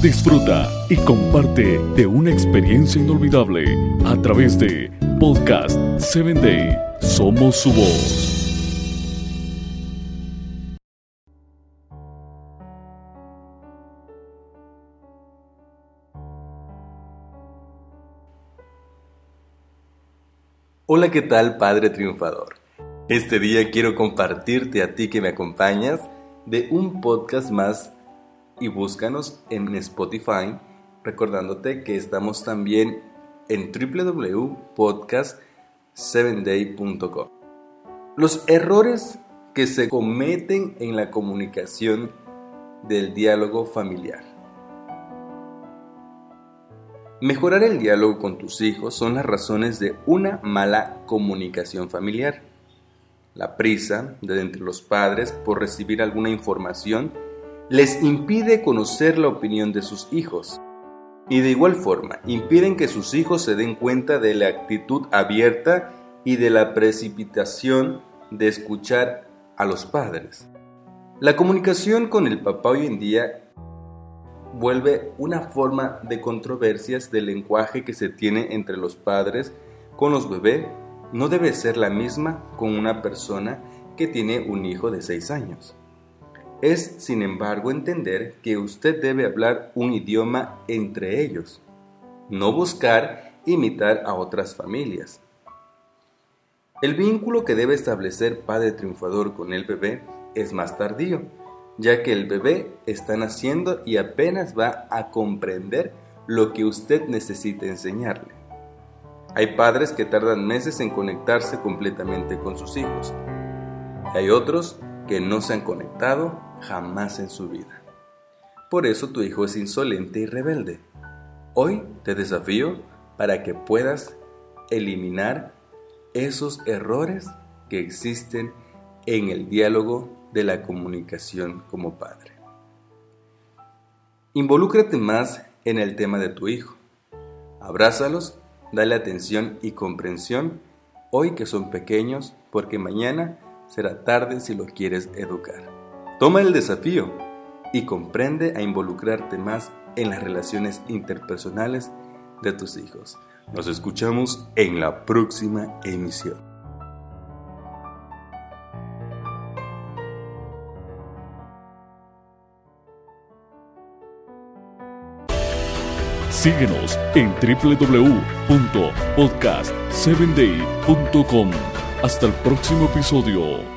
Disfruta y comparte de una experiencia inolvidable a través de Podcast 7 Day. Somos su voz. Hola, ¿qué tal Padre Triunfador? Este día quiero compartirte a ti que me acompañas de un podcast más y búscanos en Spotify, recordándote que estamos también en www.podcast7day.com. Los errores que se cometen en la comunicación del diálogo familiar. Mejorar el diálogo con tus hijos son las razones de una mala comunicación familiar. La prisa de entre los padres por recibir alguna información les impide conocer la opinión de sus hijos. Y de igual forma, impiden que sus hijos se den cuenta de la actitud abierta y de la precipitación de escuchar a los padres. La comunicación con el papá hoy en día vuelve una forma de controversias del lenguaje que se tiene entre los padres con los bebés no debe ser la misma con una persona que tiene un hijo de 6 años. Es, sin embargo, entender que usted debe hablar un idioma entre ellos, no buscar imitar a otras familias. El vínculo que debe establecer padre triunfador con el bebé es más tardío, ya que el bebé está naciendo y apenas va a comprender lo que usted necesita enseñarle. Hay padres que tardan meses en conectarse completamente con sus hijos. Hay otros que no se han conectado jamás en su vida. Por eso tu hijo es insolente y rebelde. Hoy te desafío para que puedas eliminar esos errores que existen en el diálogo de la comunicación como padre. Involúcrate más en el tema de tu hijo. Abrázalos, dale atención y comprensión hoy que son pequeños porque mañana será tarde si los quieres educar. Toma el desafío y comprende a involucrarte más en las relaciones interpersonales de tus hijos. Nos escuchamos en la próxima emisión. Síguenos en www.podcast7day.com. Hasta el próximo episodio.